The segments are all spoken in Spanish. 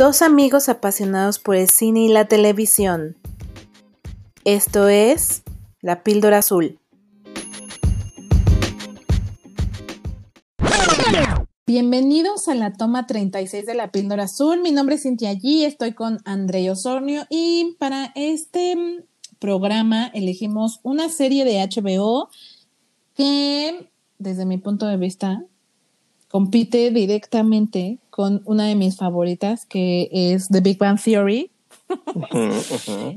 Dos amigos apasionados por el cine y la televisión. Esto es La Píldora Azul. Bienvenidos a la toma 36 de La Píldora Azul. Mi nombre es Cintia G. Estoy con André Osornio y para este programa elegimos una serie de HBO que, desde mi punto de vista, compite directamente con una de mis favoritas, que es The Big Bang Theory.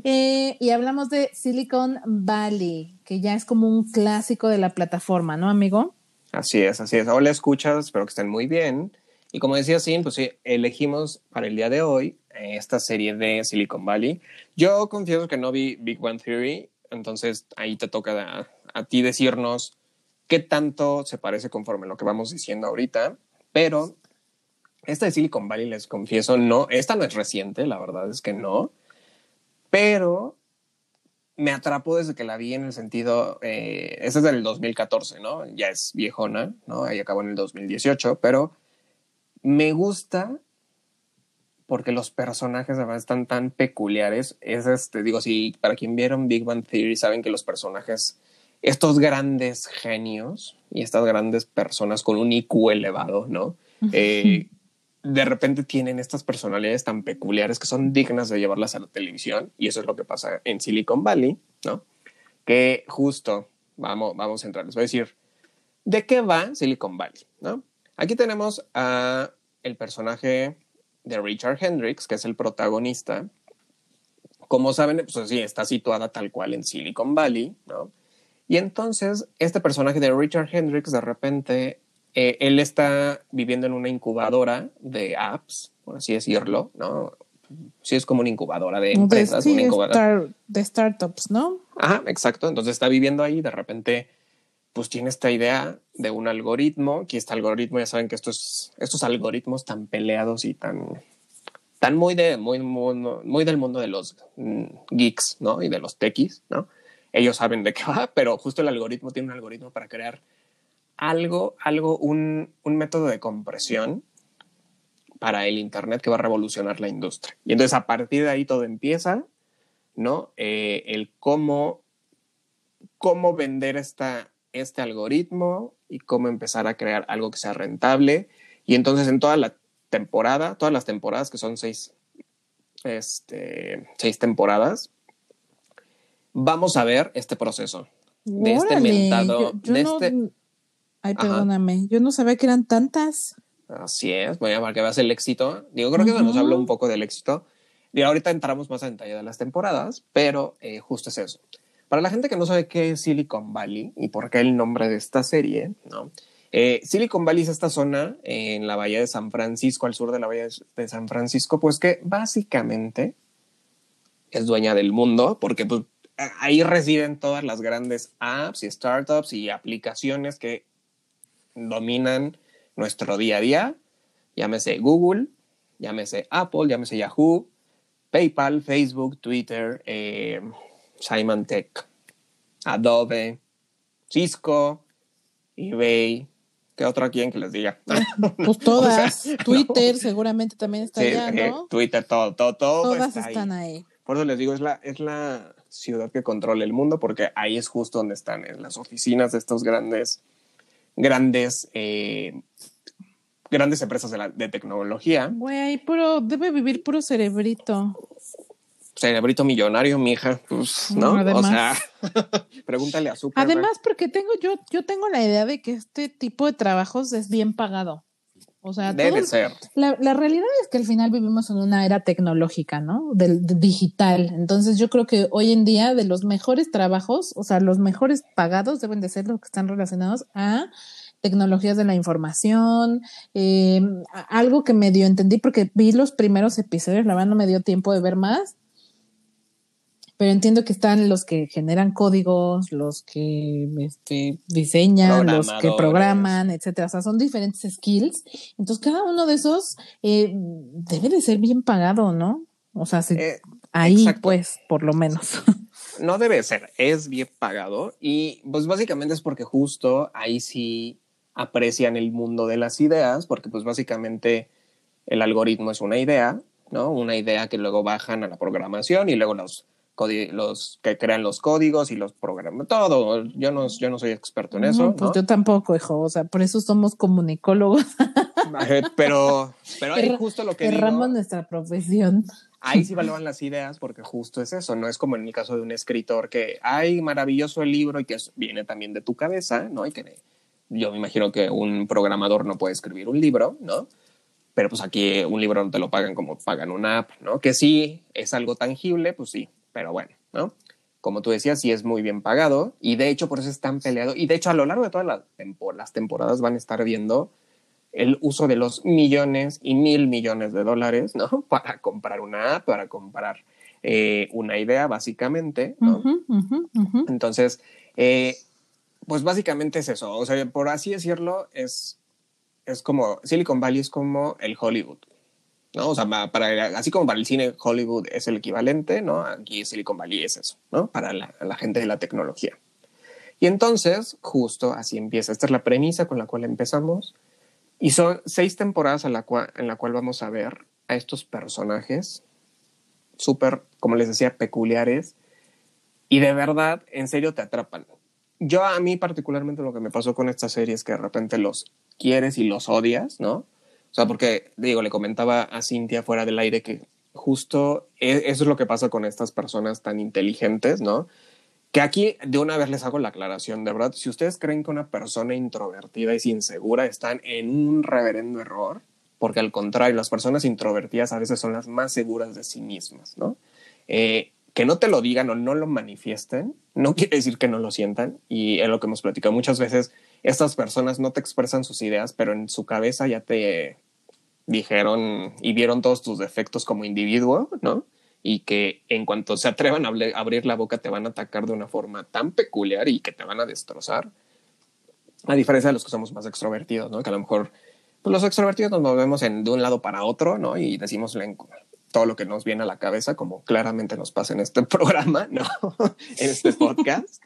Eh, y hablamos de Silicon Valley, que ya es como un clásico de la plataforma, ¿no, amigo? Así es, así es. Hola, escuchas, espero que estén muy bien. Y como decía Sin, pues sí, elegimos para el día de hoy eh, esta serie de Silicon Valley. Yo confieso que no vi Big Bang Theory, entonces ahí te toca a ti decirnos qué tanto se parece conforme a lo que vamos diciendo ahorita, pero esta de Silicon Valley, les confieso, no, esta no es reciente, la verdad es que no, pero me atrapó desde que la vi en el sentido, eh, esta es del 2014, ¿no? Ya es viejona, ¿no? Ahí acabó en el 2018, pero me gusta porque los personajes además están tan peculiares. Es este, digo, si para quien vieron Big Bang Theory saben que los personajes estos grandes genios y estas grandes personas con un IQ elevado, ¿no? Eh, de repente tienen estas personalidades tan peculiares que son dignas de llevarlas a la televisión y eso es lo que pasa en Silicon Valley, ¿no? Que justo, vamos, vamos a entrar, les voy a decir, ¿de qué va Silicon Valley, ¿no? Aquí tenemos a el personaje de Richard Hendricks, que es el protagonista. Como saben, pues sí, está situada tal cual en Silicon Valley, ¿no? Y entonces, este personaje de Richard Hendricks, de repente, eh, él está viviendo en una incubadora de apps, por así decirlo, ¿no? Sí, es como una incubadora de empresas, una incubadora. de startups, ¿no? Ajá, exacto. Entonces está viviendo ahí, de repente, pues tiene esta idea de un algoritmo, que este algoritmo, ya saben que estos, estos algoritmos tan peleados y tan, tan muy, de, muy, muy, muy del mundo de los mm, geeks, ¿no? Y de los techies, ¿no? ellos saben de qué va, pero justo el algoritmo tiene un algoritmo para crear algo, algo, un, método de compresión para el Internet que va a revolucionar la industria. Y entonces a partir de ahí todo empieza, ¿no? Eh, el cómo, cómo vender esta, este algoritmo y cómo empezar a crear algo que sea rentable. Y entonces en toda la temporada, todas las temporadas, que son seis, este, seis temporadas, vamos a ver este proceso de este mentado. de este... Ay, perdóname, yo no sabía que eran tantas. Así es, voy a para que veas el éxito. Digo, creo que nos habla un poco del éxito. Y ahorita entramos más a detalle de las temporadas, pero eh, justo es eso. Para la gente que no sabe qué es Silicon Valley y por qué el nombre de esta serie, ¿no? Eh, Silicon Valley es esta zona en la bahía de San Francisco, al sur de la bahía de San Francisco, pues que básicamente es dueña del mundo, porque pues, ahí residen todas las grandes apps y startups y aplicaciones que dominan nuestro día a día. Llámese Google, llámese Apple, llámese Yahoo, PayPal, Facebook, Twitter, eh, Simon Tech, Adobe, Cisco, eBay. ¿Qué otro aquí en que les diga? Pues todas. Twitter seguramente también está allá, eh, ¿no? Twitter, todo, todo, todo. Todas están ahí. Por eso les digo, es la, es la ciudad que controla el mundo, porque ahí es justo donde están en las oficinas de estos grandes, grandes, eh, grandes empresas de, la, de tecnología. Güey, pero debe vivir puro cerebrito. Cerebrito millonario, mija, pues, ¿no? o sea, pregúntale a su. Además, porque tengo yo, yo tengo la idea de que este tipo de trabajos es bien pagado. O sea, debe ser. La, la, realidad es que al final vivimos en una era tecnológica, ¿no? Del digital. Entonces yo creo que hoy en día de los mejores trabajos, o sea, los mejores pagados deben de ser los que están relacionados a tecnologías de la información, eh, algo que medio entendí porque vi los primeros episodios, la verdad no me dio tiempo de ver más, pero entiendo que están los que generan códigos, los que este, diseñan, los que programan, etcétera. O sea, son diferentes skills. Entonces, cada uno de esos eh, debe de ser bien pagado, ¿no? O sea, eh, ahí, pues, por lo menos. No debe ser, es bien pagado. Y pues básicamente es porque justo ahí sí aprecian el mundo de las ideas, porque pues básicamente el algoritmo es una idea, ¿no? Una idea que luego bajan a la programación y luego los, los que crean los códigos y los programas, todo. Yo no, yo no soy experto en eso. pues yo tampoco, hijo. O sea, por eso somos comunicólogos. pero, pero ahí justo lo que Erramos nuestra profesión. Ahí sí valoran las ideas porque justo es eso, no es como en el caso de un escritor que hay maravilloso el libro y que viene también de tu cabeza, ¿no? Y que yo me imagino que un programador no puede escribir un libro, ¿no? Pero pues aquí un libro no te lo pagan como pagan una app, ¿no? Que sí es algo tangible, pues sí, pero bueno, ¿no? Como tú decías, sí es muy bien pagado y de hecho por eso es tan peleado. Y de hecho a lo largo de todas las, las temporadas van a estar viendo el uso de los millones y mil millones de dólares, ¿no? Para comprar una app, para comprar eh, una idea, básicamente, ¿no? Entonces, eh, pues básicamente es eso. O sea, por así decirlo, es, es como Silicon Valley es como el Hollywood. ¿No? O sea, para, así como para el cine Hollywood es el equivalente, ¿no? Aquí Silicon Valley es eso, ¿no? Para la, gente de la tecnología. Y entonces, justo así empieza. Esta es la premisa con la cual empezamos. Y son seis temporadas en la cual, en la cual vamos a ver a estos personajes súper, como les decía, peculiares. Y de verdad, en serio, te atrapan yo a mí particularmente lo que me pasó con esta serie es que de repente los quieres y los odias, ¿no? O sea, porque, digo, le comentaba a Cintia fuera del aire que justo e, eso es lo que pasa con estas personas tan inteligentes, ¿no? Que aquí de una vez les hago la aclaración, de verdad, si ustedes creen que una persona introvertida es insegura, están en un reverendo error, porque al contrario, las personas introvertidas a veces son las más seguras de sí mismas, ¿no? Eh, que no te lo digan o no lo manifiesten, no quiere decir que no lo sientan. Y es lo que hemos platicado muchas veces. Estas personas no te expresan sus ideas, pero en su cabeza ya te dijeron y vieron todos tus defectos como individuo, ¿no? Y que en cuanto se atrevan a abrir la boca te van a atacar de una forma tan peculiar y que te van a destrozar. A diferencia de los que somos más extrovertidos, ¿no? Que a lo mejor pues los extrovertidos nos movemos en, de un lado para otro, ¿no? Y decimos todo lo que nos viene a la cabeza, como claramente nos pasa en este programa, ¿no? en este podcast.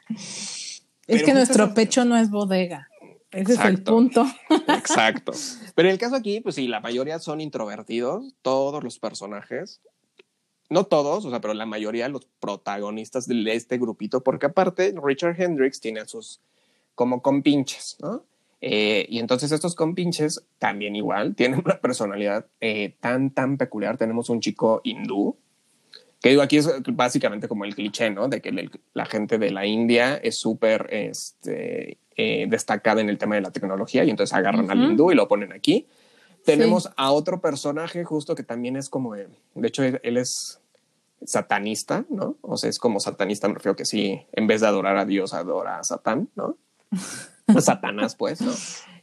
es que nuestro pecho no es bodega. Ese es el punto. Exacto. Pero en el caso aquí, pues sí, la mayoría son introvertidos, todos los personajes. No todos, o sea, pero la mayoría los protagonistas de este grupito, porque aparte Richard Hendricks tiene sus como compinches, ¿no? Eh, y entonces estos compinches también igual tienen una personalidad eh, tan, tan peculiar. Tenemos un chico hindú, que digo, aquí es básicamente como el cliché, ¿no? De que la gente de la India es súper este, eh, destacada en el tema de la tecnología y entonces agarran al hindú y lo ponen aquí. Tenemos a otro personaje justo que también es como, de hecho, él, es satanista, ¿no? O sea, es como satanista, me refiero que sí, en vez de adorar a Dios, adora a Satán, ¿no? Satanás, pues, ¿no?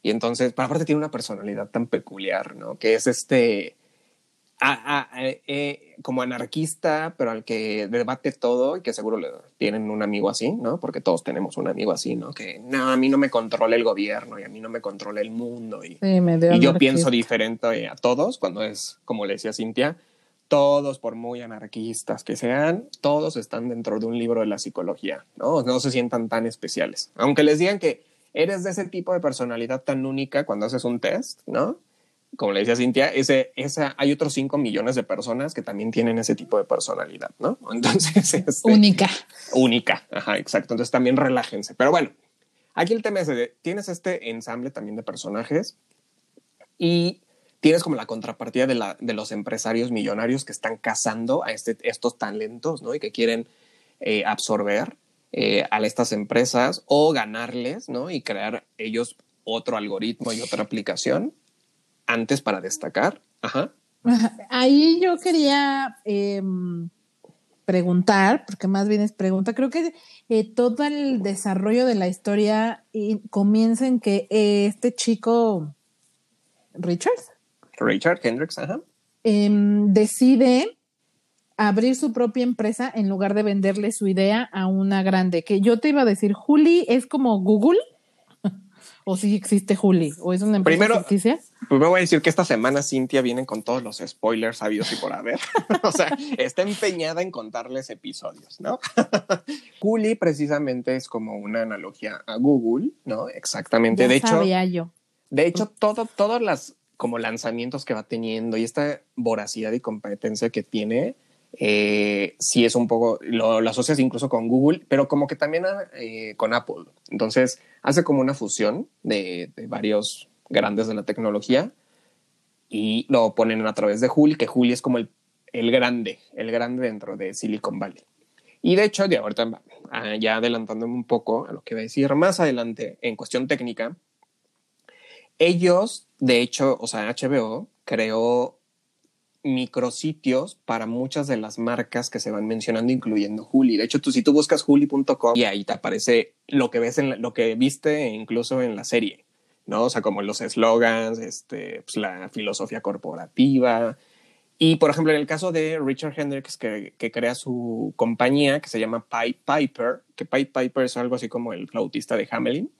Y entonces, pero aparte tiene una personalidad tan peculiar, ¿no? Que es este, eh, eh, como anarquista, pero al que debate todo y que seguro le tienen un amigo así, ¿no? Porque todos tenemos un amigo así, ¿no? Que no, a mí no me controla el gobierno y a mí no me controla el mundo y, y yo pienso diferente a todos cuando es, como le decía Cintia, todos, por muy anarquistas que sean, todos están dentro de un libro de la psicología, ¿no? No se sientan tan especiales. Aunque les digan que eres de ese tipo de personalidad tan única cuando haces un test, ¿no? Como le decía Cintia, ese, esa, hay otros 5 millones de personas que también tienen ese tipo de personalidad, ¿no? Entonces, este, única. Única, ajá, exacto. Entonces también relájense. Pero bueno, aquí el tema es de, tienes este ensamble también de personajes y tienes como la contrapartida de, la, de los empresarios millonarios que están cazando a este, estos talentos, ¿no? Y que quieren eh, absorber eh, a estas empresas o ganarles, ¿no? Y crear ellos otro algoritmo y otra aplicación antes para destacar. Ajá. Ahí yo quería em, preguntar, porque más bien es pregunta, creo que eh, todo el desarrollo de la historia comienza en que eh, este chico, Richard. Richard Hendricks, ajá. Em, decide abrir su propia empresa en lugar de venderle su idea a una grande. Que yo te iba a decir, Juli es como Google. ¿O sí existe Juli? ¿O es una empresa Primero, ficticia? Primero voy a decir que esta semana Cintia viene con todos los spoilers sabidos y por haber. o sea, está empeñada en contarles episodios, ¿no? Juli precisamente es como una analogía a Google, ¿no? Exactamente. de hecho, yo. De hecho, todo, todas las como lanzamientos que va teniendo y esta voracidad y competencia que tiene, eh, sí es un poco, lo, asocias incluso con Google, pero como que también eh, con Apple. Entonces hace como una fusión de, varios grandes de la tecnología y lo ponen a través de Juli, que Juli es como el, el grande, el grande dentro de Silicon Valley. Y de hecho, de ahorita ah, ya adelantándome un poco a lo que voy a decir más adelante en cuestión técnica, ellos, de hecho, o sea, HBO creó micrositios para muchas de las marcas que se van mencionando, incluyendo Juli. De hecho, tú si tú buscas juli.com y ahí te aparece lo que ves en lo que viste incluso en la serie, ¿no? O sea, como los eslogans, este, pues, la filosofía corporativa. Y por ejemplo, en el caso de Richard Hendricks, que, que crea su compañía que se llama Pipe Piper, que Pipe Piper es algo así como el flautista de Hamelin.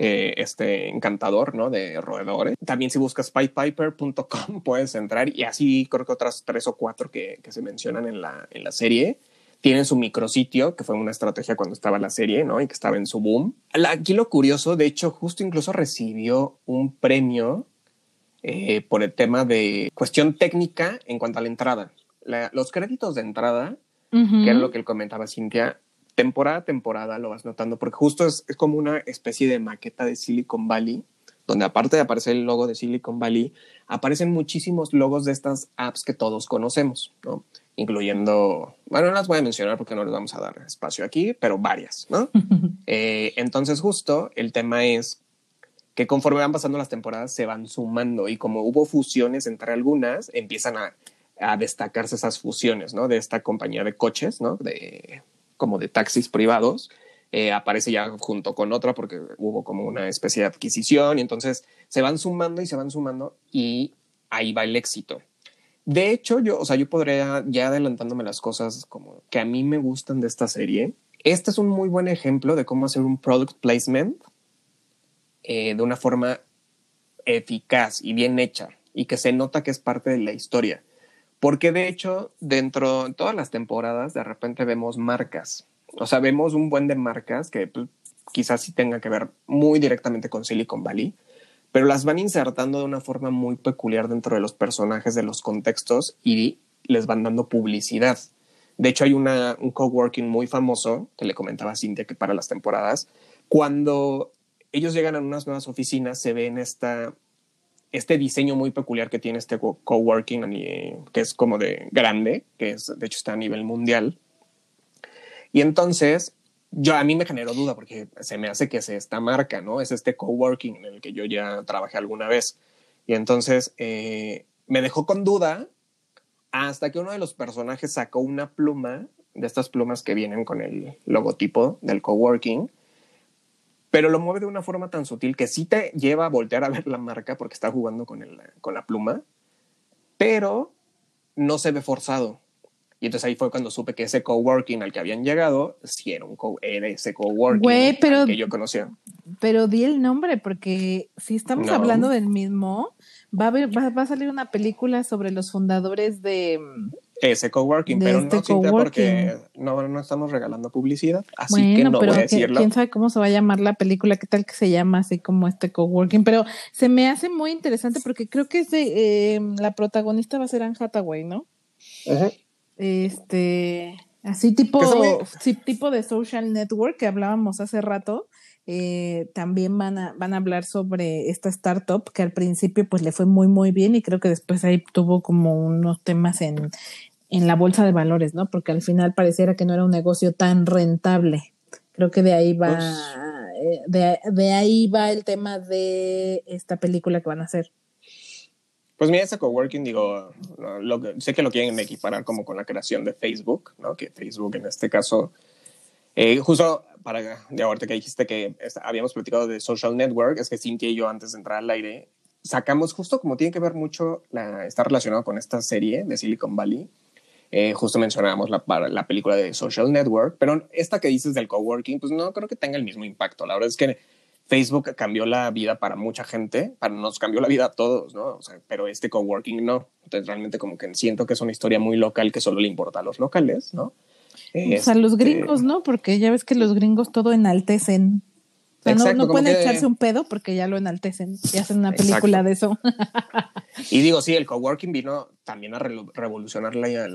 Eh, este encantador, ¿no? De roedores. También si buscas pipepiper.com puedes entrar y así creo que otras tres o cuatro que, que se mencionan en la, en la serie tienen su micrositio, que fue una estrategia cuando estaba la serie, ¿no? Y que estaba en su boom. Aquí lo curioso, de hecho, justo incluso recibió un premio eh, por el tema de cuestión técnica en cuanto a la entrada. los créditos de entrada, que era lo que él comentaba Cintia, temporada a temporada lo vas notando, porque justo es, como una especie de maqueta de Silicon Valley, donde aparte de aparecer el logo de Silicon Valley, aparecen muchísimos logos de estas apps que todos conocemos, ¿no? Incluyendo, bueno, no las voy a mencionar porque no les vamos a dar espacio aquí, pero varias, ¿no? Eh, entonces justo el tema es que conforme van pasando las temporadas se van sumando y como hubo fusiones entre algunas, empiezan a, a destacarse esas fusiones, ¿no? De esta compañía de coches, ¿no? De, como de taxis privados, eh, aparece ya junto con otra porque hubo como una especie de adquisición y entonces se van sumando y se van sumando y ahí va el éxito. De hecho, yo, o sea, yo podría, ya adelantándome las cosas como que a mí me gustan de esta serie, este es un muy buen ejemplo de cómo hacer un product placement eh, de una forma eficaz y bien hecha y que se nota que es parte de la historia. Porque de hecho, dentro de todas las temporadas, de repente vemos marcas. O sea, vemos un buen de marcas que pues, quizás sí tengan que ver muy directamente con Silicon Valley, pero las van insertando de una forma muy peculiar dentro de los personajes, de los contextos y les van dando publicidad. De hecho, hay una, un coworking muy famoso que le comentaba a Cintia que para las temporadas, cuando ellos llegan a unas nuevas oficinas, se ve en esta este diseño muy peculiar que tiene este coworking, que es como de grande, que es, de hecho está a nivel mundial. Y entonces, yo a mí me generó duda porque se me hace que es esta marca, ¿no? Es este coworking en el que yo ya trabajé alguna vez. Y entonces eh, me dejó con duda hasta que uno de los personajes sacó una pluma, de estas plumas que vienen con el logotipo del coworking, pero lo mueve de una forma tan sutil que sí te lleva a voltear a ver la marca porque está jugando con, el, con la pluma, pero no se ve forzado. Y entonces ahí fue cuando supe que ese coworking al que habían llegado, sí era, un ese coworking que yo conocía. Pero di el nombre, porque si estamos hablando del mismo, va a, va a salir una película sobre los fundadores de ese coworking, pero no este porque no, no estamos regalando publicidad, así que no voy a decirlo. quién sabe cómo se va a llamar la película, qué tal que se llama así como este coworking, pero se me hace muy interesante porque creo que es de, eh, la protagonista va a ser Anne Hathaway, ¿no? Este, así tipo, sí, tipo de social network que hablábamos hace rato. Eh, también van a, van a hablar sobre esta startup que al principio pues le fue muy muy bien y creo que después ahí tuvo como unos temas en, en la bolsa de valores, ¿no? Porque al final pareciera que no era un negocio tan rentable. Creo que de ahí va, eh, de, de, ahí va el tema de esta película que van a hacer. Pues mira, ese coworking, digo, lo que, sé que lo quieren equiparar como con la creación de Facebook, ¿no? Que Facebook en este caso, eh, justo para, de ahorita que dijiste que habíamos platicado de social network, es que Cintia y yo antes de entrar al aire, sacamos justo como tiene que ver mucho, la, está relacionado con esta serie de Silicon Valley, eh, justo mencionábamos la, la película de Social Network, pero esta que dices del coworking, pues no creo que tenga el mismo impacto. La verdad es que Facebook cambió la vida para mucha gente, para nos cambió la vida a todos, ¿no? O sea, pero este coworking no. Entonces realmente como que siento que es una historia muy local que solo le importa a los locales, ¿no? Pues a los este, gringos, ¿no? Porque ya ves que los gringos todo enaltecen. No, pueden echarse un pedo porque ya lo enaltecen y hacen una película de eso. y digo, sí, el coworking vino también a revolucionar la,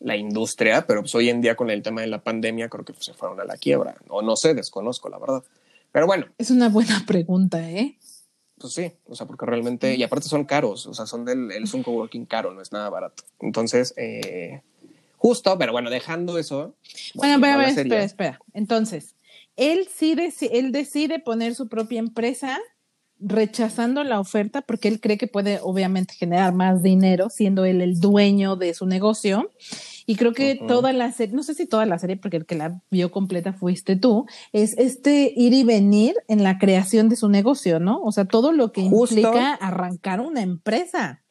la, industria, pero pues hoy en día con el tema de la pandemia creo que se fueron a la quiebra. O no sé, desconozco la verdad. Pero bueno. Es una buena pregunta, ¿eh? Pues sí, o sea, porque realmente, y aparte son caros, o sea, son del, es un coworking caro, no es nada barato. Entonces, eh, justo, pero bueno, dejando eso. Bueno, bueno espera, espera, espera. Entonces, él sí él decide poner su propia empresa rechazando la oferta porque él cree que puede obviamente generar más dinero siendo él el dueño de su negocio. Y creo que toda la serie, no sé si toda la serie, porque el que la vio completa fuiste tú, es este ir y venir en la creación de su negocio, ¿no? O sea, todo lo que implica arrancar una empresa.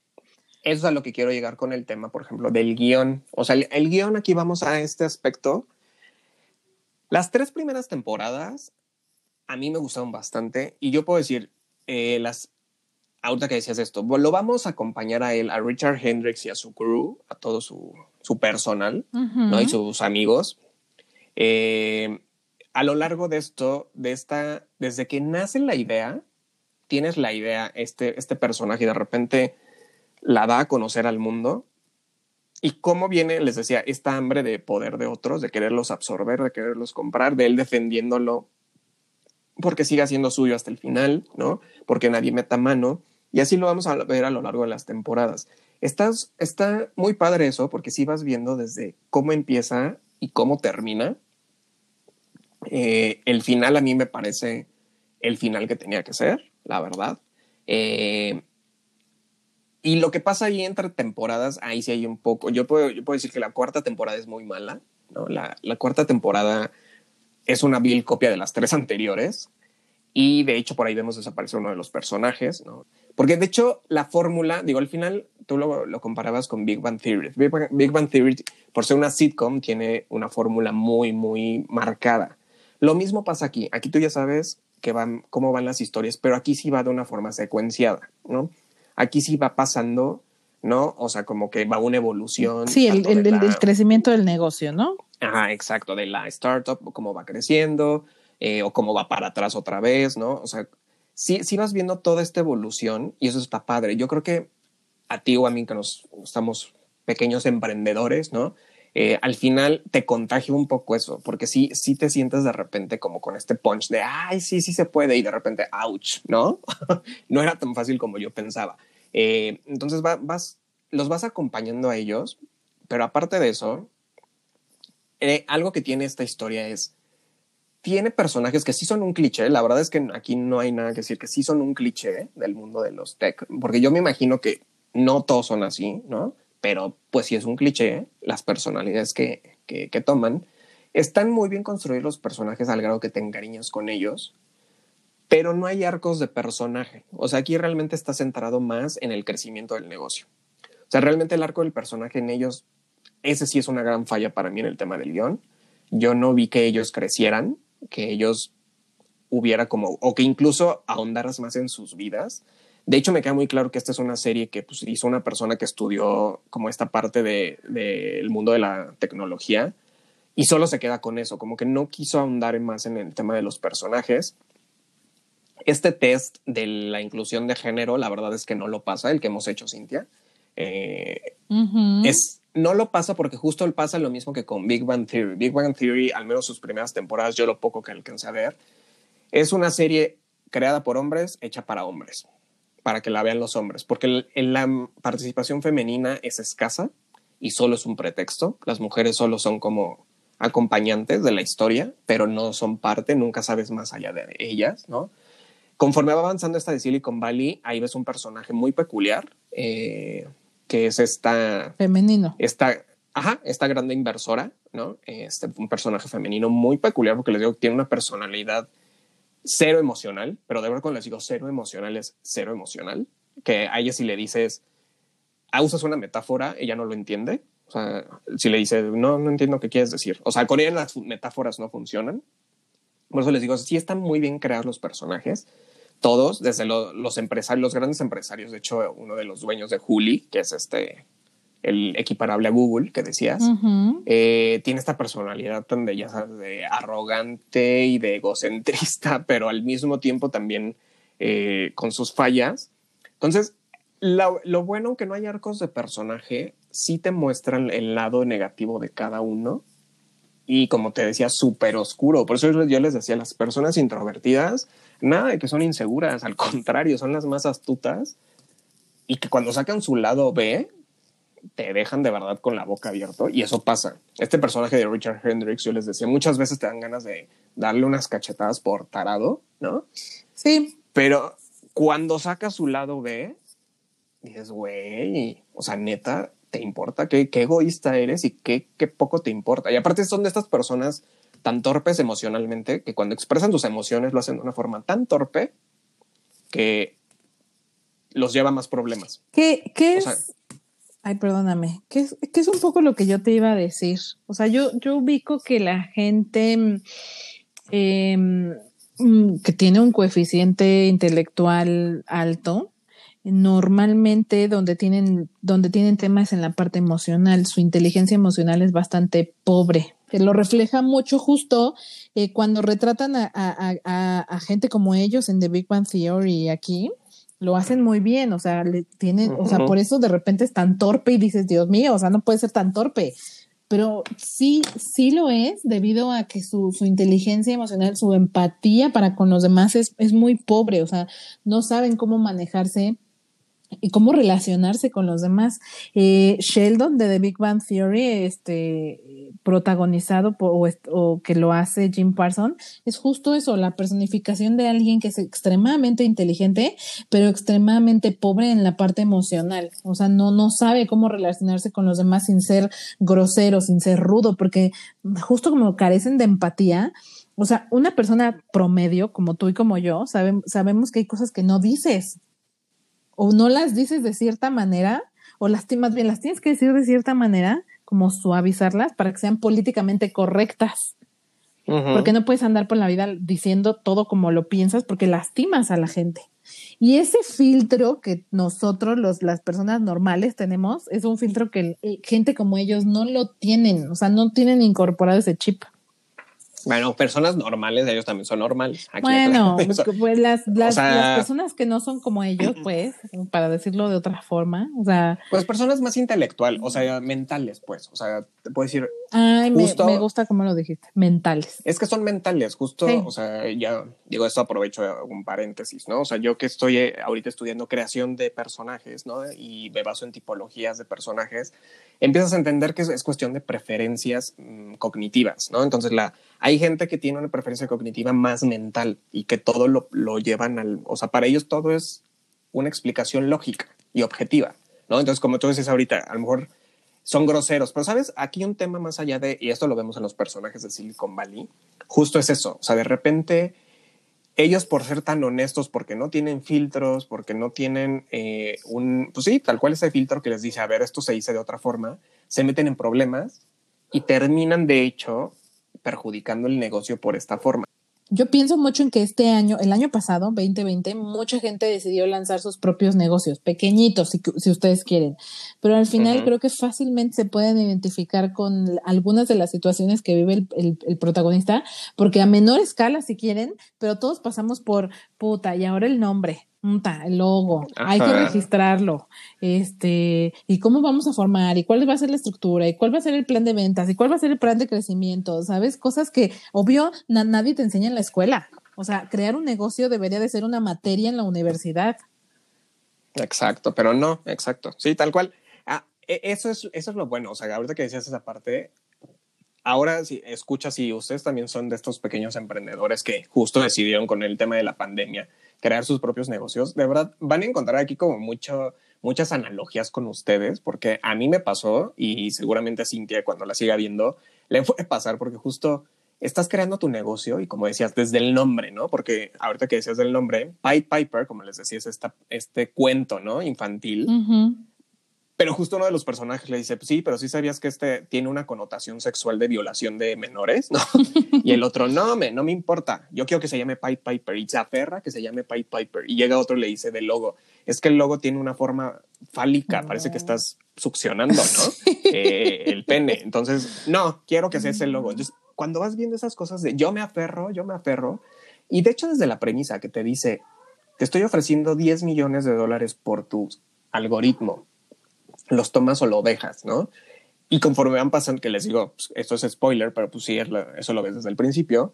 Eso es a lo que quiero llegar con el tema, por ejemplo, del guion. O sea, el, el guion aquí vamos a este aspecto. Las tres primeras temporadas a mí me gustaron bastante y yo puedo decir, eh, las, ahorita que decías esto, lo vamos a acompañar a él, a Richard Hendricks y a su crew, a todo su, su personal, ¿no? Y sus amigos. Eh, a lo largo de esto, de esta, desde que nace la idea, tienes la idea, este, este personaje de repente la da a conocer al mundo. Y cómo viene, les decía, esta hambre de poder de otros, de quererlos absorber, de quererlos comprar, de él defendiéndolo porque siga siendo suyo hasta el final, ¿no? Porque nadie meta mano. Y así lo vamos a ver a lo largo de las temporadas. Estás, está muy padre eso, porque si vas viendo desde cómo empieza y cómo termina. Eh, el final a mí me parece el final que tenía que ser, la verdad. Eh, y lo que pasa ahí entre temporadas, ahí sí hay un poco. Yo puedo, yo puedo decir que la cuarta temporada es muy mala, ¿no? La, la cuarta temporada es una vil copia de las tres anteriores. Y de hecho, por ahí vemos desaparecer uno de los personajes, ¿no? Porque de hecho, la fórmula, digo, al final tú lo, lo comparabas con Big Bang Theory. Big Bang, Theory, por ser una sitcom, tiene una fórmula muy, muy marcada. Lo mismo pasa aquí. Aquí tú ya sabes que van, cómo van las historias, pero aquí sí va de una forma secuenciada, ¿no? Aquí sí va pasando, ¿no? O sea, como que va una evolución. Sí, el, el, el crecimiento del negocio, ¿no? Ajá, exacto, de la startup, cómo va creciendo, eh, o cómo va para atrás otra vez, ¿no? O sea, sí, sí vas viendo toda esta evolución y eso está padre. Yo creo que a ti o a mí que nos estamos pequeños emprendedores, ¿no? Eh, al final te contagia un poco eso, porque sí, sí te sientes de repente como con este punch de, ay, sí, sí se puede, y de repente, ouch, ¿no? no era tan fácil como yo pensaba. Eh, entonces vas, los vas acompañando a ellos, pero aparte de eso, eh, algo que tiene esta historia es, tiene personajes que sí son un cliché, la verdad es que aquí no hay nada que decir, que sí son un cliché del mundo de los tech, porque yo me imagino que no todos son así, ¿no? Pero pues si es un cliché, las personalidades que, que, que toman, están muy bien construidos los personajes al grado que te encariñas con ellos, pero no hay arcos de personaje. O sea, aquí realmente está centrado más en el crecimiento del negocio. O sea, realmente el arco del personaje en ellos ese sí es una gran falla para mí en el tema del guion. Yo no vi que ellos crecieran, que ellos hubiera como, o que incluso ahondaras más en sus vidas. De hecho, me queda muy claro que esta es una serie que pues, hizo una persona que estudió como esta parte del de, mundo de la tecnología y solo se queda con eso, como que no quiso ahondar más en el tema de los personajes. Este test de la inclusión de género, la verdad es que no lo pasa, el que hemos hecho, Cintia. Eh, es, no lo pasa porque justo pasa lo mismo que con Big Bang Theory. Big Bang Theory, al menos sus primeras temporadas, yo lo poco que alcancé a ver, es una serie creada por hombres, hecha para hombres, para que la vean los hombres, porque la participación femenina es escasa y solo es un pretexto. Las mujeres solo son como acompañantes de la historia, pero no son parte, nunca sabes más allá de ellas, ¿no? Conforme va avanzando esta de Silicon Valley, ahí ves un personaje muy peculiar, eh, que es esta... Femenino. Esta, ajá, esta grande inversora, ¿no? Este, un personaje femenino muy peculiar porque les digo que tiene una personalidad cero emocional, pero de verdad cuando les digo cero emocional es cero emocional, que a ella si le dices, ah, usas una metáfora, ella no lo entiende. O sea, si le dices, no, no entiendo qué quieres decir. O sea, con ella las metáforas no funcionan. Por eso les digo, sí están muy bien creados los personajes, todos, desde los empresarios, los grandes empresarios, de hecho, uno de los dueños de Juli, que es este, el equiparable a Google que decías, eh, tiene esta personalidad tan de, ya sabes, de arrogante y de egocentrista, pero al mismo tiempo también eh, con sus fallas. Entonces, lo, lo, bueno que no hay arcos de personaje, sí te muestran el lado negativo de cada uno y como te decía, súper oscuro. Por eso yo les decía, las personas introvertidas, nada de que son inseguras, al contrario, son las más astutas y que cuando sacan su lado B, te dejan de verdad con la boca abierta y eso pasa. Este personaje de Richard Hendricks, yo les decía, muchas veces te dan ganas de darle unas cachetadas por tarado, ¿no? Sí. Pero cuando saca su lado B, dices, güey, o sea, neta, ¿te importa? ¿Qué, qué egoísta eres y qué, qué poco te importa? Y aparte son de estas personas tan torpes emocionalmente que cuando expresan sus emociones lo hacen de una forma tan torpe que los lleva a más problemas. ¿Qué, qué es? Ay, perdóname, ¿Qué es, ¿Qué es un poco lo que yo te iba a decir. O sea, yo, yo ubico que la gente eh, que tiene un coeficiente intelectual alto, normalmente donde tienen, donde tienen temas en la parte emocional, su inteligencia emocional es bastante pobre. Lo refleja mucho justo eh, cuando retratan a, a, a, a, gente como ellos en The Big Bang Theory aquí, lo hacen muy bien, o sea, le tienen, o sea, por eso de repente es tan torpe y dices, Dios mío, o sea, no puede ser tan torpe. Pero sí, sí lo es debido a que su, su inteligencia emocional, su empatía para con los demás es, es muy pobre, o sea, no saben cómo manejarse y cómo relacionarse con los demás. Eh, Sheldon de The Big Bang Theory, este, protagonizado por, o, que lo hace Jim Parsons, es justo eso, la personificación de alguien que es extremadamente inteligente, pero extremadamente pobre en la parte emocional. O sea, no, no sabe cómo relacionarse con los demás sin ser grosero, sin ser rudo, porque justo como carecen de empatía, o sea, una persona promedio como tú y como yo, sabemos que hay cosas que no dices o no las dices de cierta manera, o las más bien las tienes que decir de cierta manera, como suavizarlas para que sean políticamente correctas. Porque no puedes andar por la vida diciendo todo como lo piensas porque lastimas a la gente. Y ese filtro que nosotros, los, las personas normales, tenemos, es un filtro que gente como ellos no lo tienen, o sea, no tienen incorporado ese chip. Bueno, personas normales, ellos también son normales. bueno, pues las, las, las, personas que no son como ellos, pues, para decirlo de otra forma, o sea. Pues personas más intelectual, o sea, mentales, pues, o sea, te puedo decir. Ay, justo, me, gusta cómo lo dijiste, mentales. Es que son mentales, justo, o sea, ya digo esto, aprovecho un paréntesis, ¿no? O sea, yo que estoy eh, ahorita estudiando creación de personajes, ¿no? Y me baso en tipologías de personajes, empiezas a entender que es, es cuestión de preferencias mmm, cognitivas, ¿no? Entonces, la, hay gente que tiene una preferencia cognitiva más mental y que todo lo, lo llevan al, o sea, para ellos todo es una explicación lógica y objetiva, ¿no? Entonces, como tú dices ahorita, a lo mejor son groseros, pero sabes, aquí un tema más allá de, y esto lo vemos en los personajes de Silicon Valley, justo es eso, o sea, de repente ellos por ser tan honestos, porque no tienen filtros, porque no tienen eh, un, pues sí, tal cual ese filtro que les dice, a ver, esto se dice de otra forma, se meten en problemas y terminan de hecho perjudicando el negocio por esta forma. Yo pienso mucho en que este año, el año pasado, 2020, mucha gente decidió lanzar sus propios negocios, pequeñitos, si, si ustedes quieren. Pero al final uh -huh. creo que fácilmente se pueden identificar con algunas de las situaciones que vive el, el, el, protagonista, porque a menor escala, si quieren, pero todos pasamos por puta, y ahora el nombre, el logo, Ajá. hay que registrarlo, este, y cómo vamos a formar, y cuál va a ser la estructura, y cuál va a ser el plan de ventas, y cuál va a ser el plan de crecimiento, ¿sabes? Cosas que, obvio, na nadie te enseña en la escuela. O sea, crear un negocio debería de ser una materia en la universidad. Exacto, pero no, exacto. Sí, tal cual. Ah, eso es, eso es lo bueno. O sea, ahorita que decías esa parte, ahora si escuchas si ustedes también son de estos pequeños emprendedores que justo decidieron con el tema de la pandemia crear sus propios negocios, de verdad van a encontrar aquí como mucho, muchas analogías con ustedes, porque a mí me pasó y seguramente a Cintia cuando la siga viendo le puede pasar porque justo estás creando tu negocio y como decías, desde el nombre, ¿no? Porque ahorita que decías del nombre, Pied Piper, como les decía, es esta, este cuento, ¿no? Infantil. Pero justo uno de los personajes le dice, pues sí, pero sí sabías que este tiene una connotación sexual de violación de menores, ¿no? y el otro, no, me, no me importa, yo quiero que se llame Pied Piper. Y se aferra que se llame Pied Piper. Y llega otro y le dice del logo, es que el logo tiene una forma fálica, parece que estás succionando, ¿no? Eh, el pene. Entonces, no, quiero que sea ese logo. Entonces, cuando vas viendo esas cosas de yo me aferro, yo me aferro, y de hecho desde la premisa que te dice, te estoy ofreciendo 10 millones de dólares por tu algoritmo, los tomas o lo dejas, ¿no? Y conforme van pasando, que les digo, pues, esto es spoiler, pero pues sí, eso lo ves desde el principio,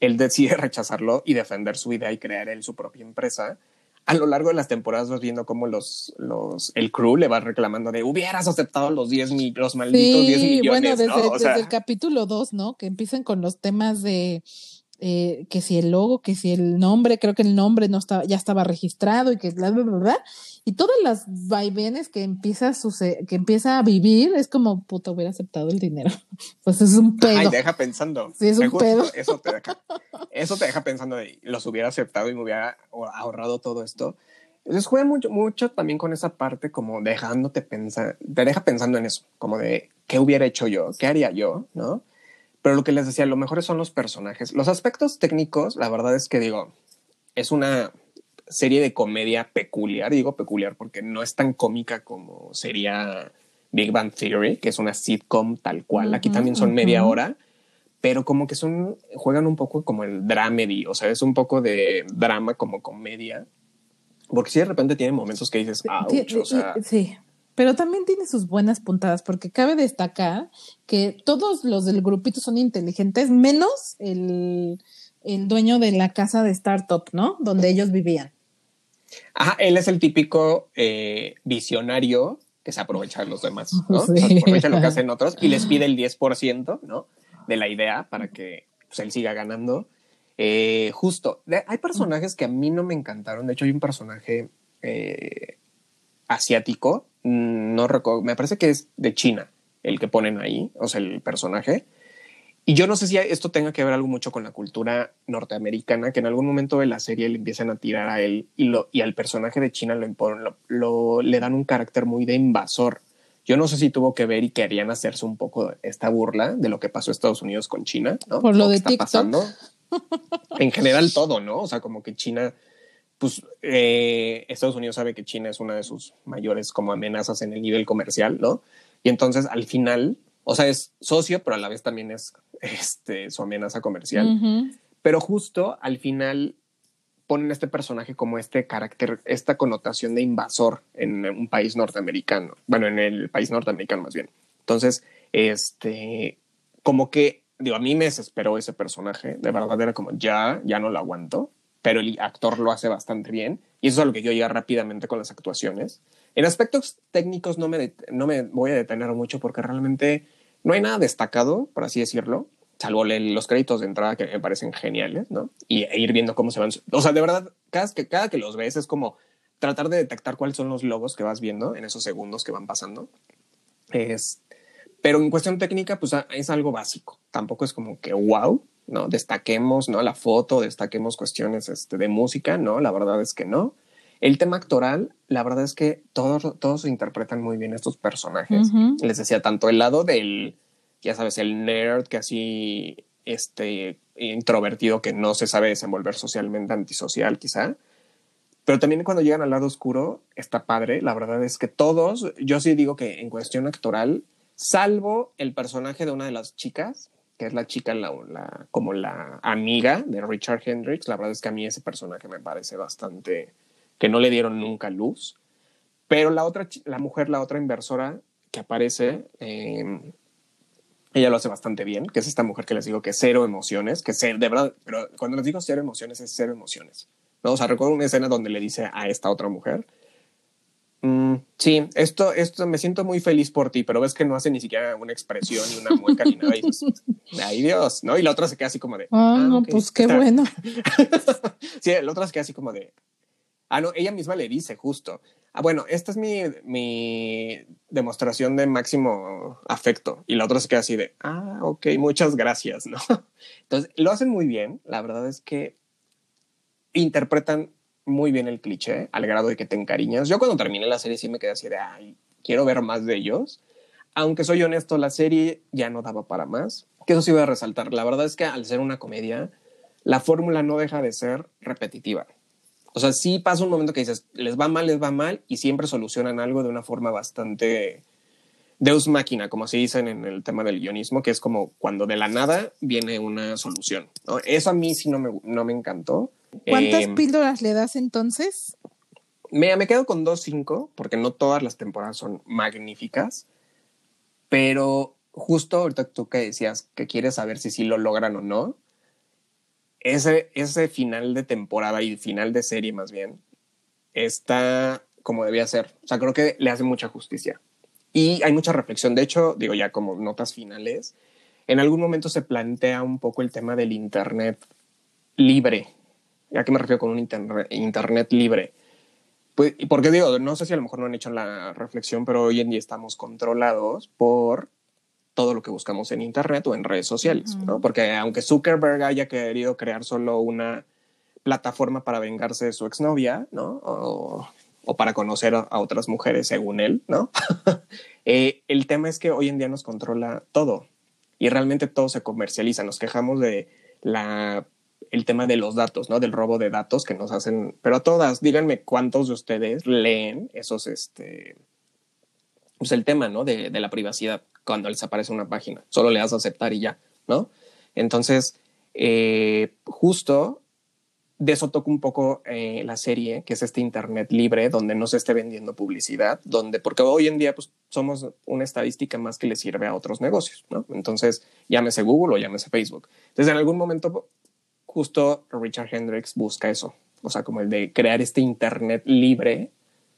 él decide rechazarlo y defender su idea y crear él su propia empresa. A lo largo de las temporadas vas viendo cómo los, los, el crew le va reclamando de hubieras aceptado los 10 mil, los malditos 10 millones. Bueno, desde, desde el capítulo 2, ¿no? Que empiezan con los temas de eh, que si el logo, que si el nombre, creo que el nombre no estaba, ya estaba registrado y que bla, bla, bla, bla. Y todas las vaivenes que empieza a que empieza a vivir, es como, puta, hubiera aceptado el dinero. Pues es un pedo. Ay, deja pensando. Sí, es un pedo. Eso te deja, eso te deja pensando de, los hubiera aceptado y me hubiera ahorrado todo esto. Entonces juega mucho, mucho también con esa parte como dejándote pensar, te deja pensando en eso, como de qué hubiera hecho yo, qué haría yo, ¿no? Pero lo que les decía, lo mejor son los personajes. Los aspectos técnicos, la verdad es que digo, es una serie de comedia peculiar. Digo peculiar porque no es tan cómica como sería Big Bang Theory, que es una sitcom tal cual. Aquí también son media hora, pero como que son, juegan un poco como el dramedy, o sea, es un poco de drama como comedia. Porque si de repente tienen momentos que dices, ah, o sea, sí pero también tiene sus buenas puntadas, porque cabe destacar que todos los del grupito son inteligentes, menos el, dueño de la casa de startup, ¿no? Donde ellos vivían. Ajá, él es el típico eh, visionario que se aprovecha de los demás, ¿no? Se aprovecha lo que hacen otros y les pide el 10%, ¿no? De la idea para que pues, él siga ganando. Eh, justo, hay personajes que a mí no me encantaron. De hecho, hay un personaje eh, asiático no recuerdo, me parece que es de China el que ponen ahí, o sea, el personaje. Y yo no sé si esto tenga que ver algo mucho con la cultura norteamericana, que en algún momento de la serie le empiezan a tirar a él y, lo, y al personaje de China lo, lo, le dan un carácter muy de invasor. Yo no sé si tuvo que ver y querían hacerse un poco esta burla de lo que pasó Estados Unidos con China, ¿no? Por lo, de TikTok. Pasando. En general todo, ¿no? O sea, como que China pues eh, Estados Unidos sabe que China es una de sus mayores como amenazas en el nivel comercial, ¿no? Y entonces al final, o sea, es socio, pero a la vez también es este, su amenaza comercial. Pero justo al final ponen este personaje como este carácter, esta connotación de invasor en un país norteamericano, bueno, en el país norteamericano más bien. Entonces, este, como que, digo, a mí me desesperó ese personaje, de verdad era como, ya, ya no lo aguanto pero el actor lo hace bastante bien y eso es a lo que yo llego rápidamente con las actuaciones. En aspectos técnicos no me, no me voy a detener mucho porque realmente no hay nada destacado, por así decirlo, salvo los créditos de entrada que me parecen geniales, ¿no? Y e ir viendo cómo se van. O sea, de verdad, cada que, cada que los ves es como tratar de detectar cuáles son los logos que vas viendo en esos segundos que van pasando. Es, pero en cuestión técnica, pues es algo básico. Tampoco es como que wow, ¿no? Destaquemos, ¿no? La foto, destaquemos cuestiones este, de música, ¿no? La verdad es que no. El tema actoral, la verdad es que todos, todos interpretan muy bien estos personajes. Les decía, tanto el lado del, ya sabes, el nerd que así, este, introvertido que no se sabe desenvolver socialmente, antisocial quizá, pero también cuando llegan al lado oscuro, está padre. La verdad es que todos, yo sí digo que en cuestión actoral, salvo el personaje de una de las chicas, que es la chica, la, como la amiga de Richard Hendricks. La verdad es que a mí ese personaje me parece bastante que no le dieron nunca luz. Pero la otra, la mujer, la otra inversora que aparece, em, ella lo hace bastante bien, que es esta mujer que les digo que cero emociones, que ser, de verdad, pero cuando les digo cero emociones es cero emociones. ¿no? O sea, recuerdo una escena donde le dice a esta otra mujer, Mm, sí, esto, esto me siento muy feliz por ti, pero ves que no hace ni siquiera una expresión ni una mueca ni nada. Y dices, ay Dios, ¿no? Y la otra se queda así como de, ah, ah pues qué bueno. sí, la otra se queda así como de, ah, no, ella misma le dice justo, ah, bueno, esta es mi, mi demostración de máximo afecto. Y la otra se queda así de, ah, ok, muchas gracias, ¿no? Entonces, lo hacen muy bien. La verdad es que interpretan muy bien el cliché, al grado de que te encariñas. Yo cuando terminé la serie sí me quedé así de, ay, quiero ver más de ellos. Aunque soy honesto, la serie ya no daba para más. Que eso sí voy a resaltar. La verdad es que al ser una comedia, la fórmula no deja de ser repetitiva. O sea, sí pasa un momento que dices, les va mal, les va mal, y siempre solucionan algo de una forma bastante deus máquina, como se dicen en el tema del guionismo, que es como cuando de la nada viene una solución. Eso a mí sí no me, no me encantó. ¿Cuántas eh, píldoras le das entonces? Me, me quedo con 2.5, porque no todas las temporadas son magníficas, pero justo ahorita tú que decías que quieres saber si sí lo logran o no, ese, ese final de temporada y final de serie más bien está como debía ser. O sea, creo que le hace mucha justicia. Y hay mucha reflexión. De hecho, digo ya como notas finales, en algún momento se plantea un poco el tema del Internet libre. ¿A qué me refiero con un internet, internet libre? Pues, porque digo, no sé si a lo mejor no han hecho la reflexión, pero hoy en día estamos controlados por todo lo que buscamos en Internet o en redes sociales, ¿no? Porque aunque Zuckerberg haya querido crear solo una plataforma para vengarse de su exnovia, ¿no? O, para conocer a, otras mujeres según él, ¿no? Eh, el tema es que hoy en día nos controla todo y realmente todo se comercializa. Nos quejamos de la el tema de los datos, ¿no? Del robo de datos que nos hacen, pero a todas, díganme cuántos de ustedes leen esos, este, pues el tema, ¿no? De, la privacidad cuando les aparece una página. Solo le das a aceptar y ya, ¿no? Entonces, eh, justo de eso toca un poco eh, la serie, que es este Internet libre, donde no se esté vendiendo publicidad, donde, porque hoy en día pues, somos una estadística más que le sirve a otros negocios, ¿no? Entonces, llámese Google o llámese Facebook. Entonces, en algún momento, justo Richard Hendricks busca eso, o sea, como el de crear este Internet libre,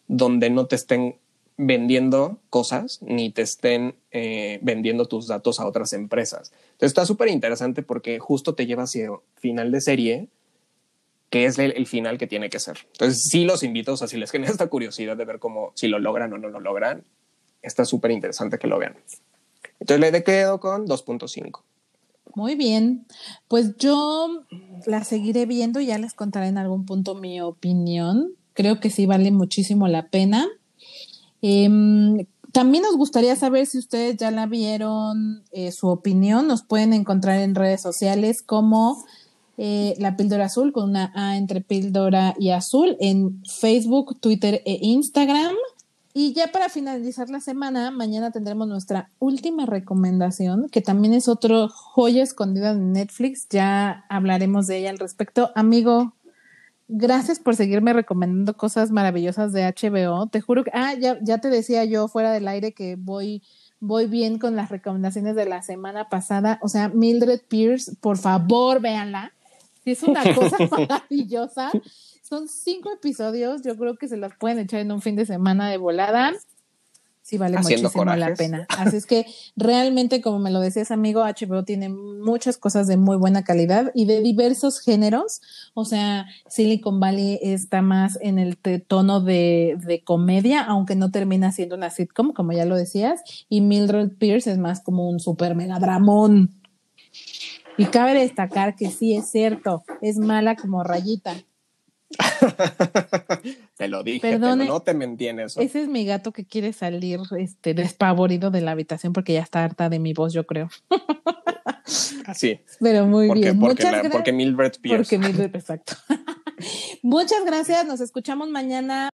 donde no te estén vendiendo cosas ni te estén eh, vendiendo tus datos a otras empresas. Entonces está súper interesante porque justo te lleva hacia final de serie, que es el, final que tiene que ser. Entonces sí los invito, o sea, si les genera esta curiosidad de ver cómo, si lo logran o no lo logran, está súper interesante que lo vean. Entonces le quedo con 2.5. Muy bien, pues yo la seguiré viendo y ya les contaré en algún punto mi opinión. Creo que sí vale muchísimo la pena. Em, también nos gustaría saber si ustedes ya la vieron, eh, su opinión. Nos pueden encontrar en redes sociales como eh, La Píldora Azul, con una A entre píldora y azul, en Facebook, Twitter e Instagram. Y ya para finalizar la semana, mañana tendremos nuestra última recomendación, que también es otro joya escondida en Netflix. Ya hablaremos de ella al respecto. Amigo, Gracias por seguirme recomendando cosas maravillosas de HBO. Te juro que, ah, ya, ya te decía yo fuera del aire que voy, voy bien con las recomendaciones de la semana pasada. O sea, Mildred Pierce, por favor, véanla. Es una cosa maravillosa. Son cinco episodios. Yo creo que se las pueden echar en un fin de semana de volada sí vale muchísimo la pena. Así es que realmente, como me lo decías, amigo, HBO tiene muchas cosas de muy buena calidad y de diversos géneros. O sea, Silicon Valley está más en el tono de, de comedia, aunque no termina siendo una sitcom, como ya lo decías. Y Mildred Pierce es más como un super mega dramón. Y cabe destacar que sí es cierto, es mala como rayita. te lo dije, pero no te mentí en eso. Ese es mi gato que quiere salir este, despavorido de la habitación porque ya está harta de mi voz, yo creo. Así. Pero muy bien. Porque, Muchas porque Mildred Pierce. Porque Mildred, exacto. Muchas gracias, nos escuchamos mañana.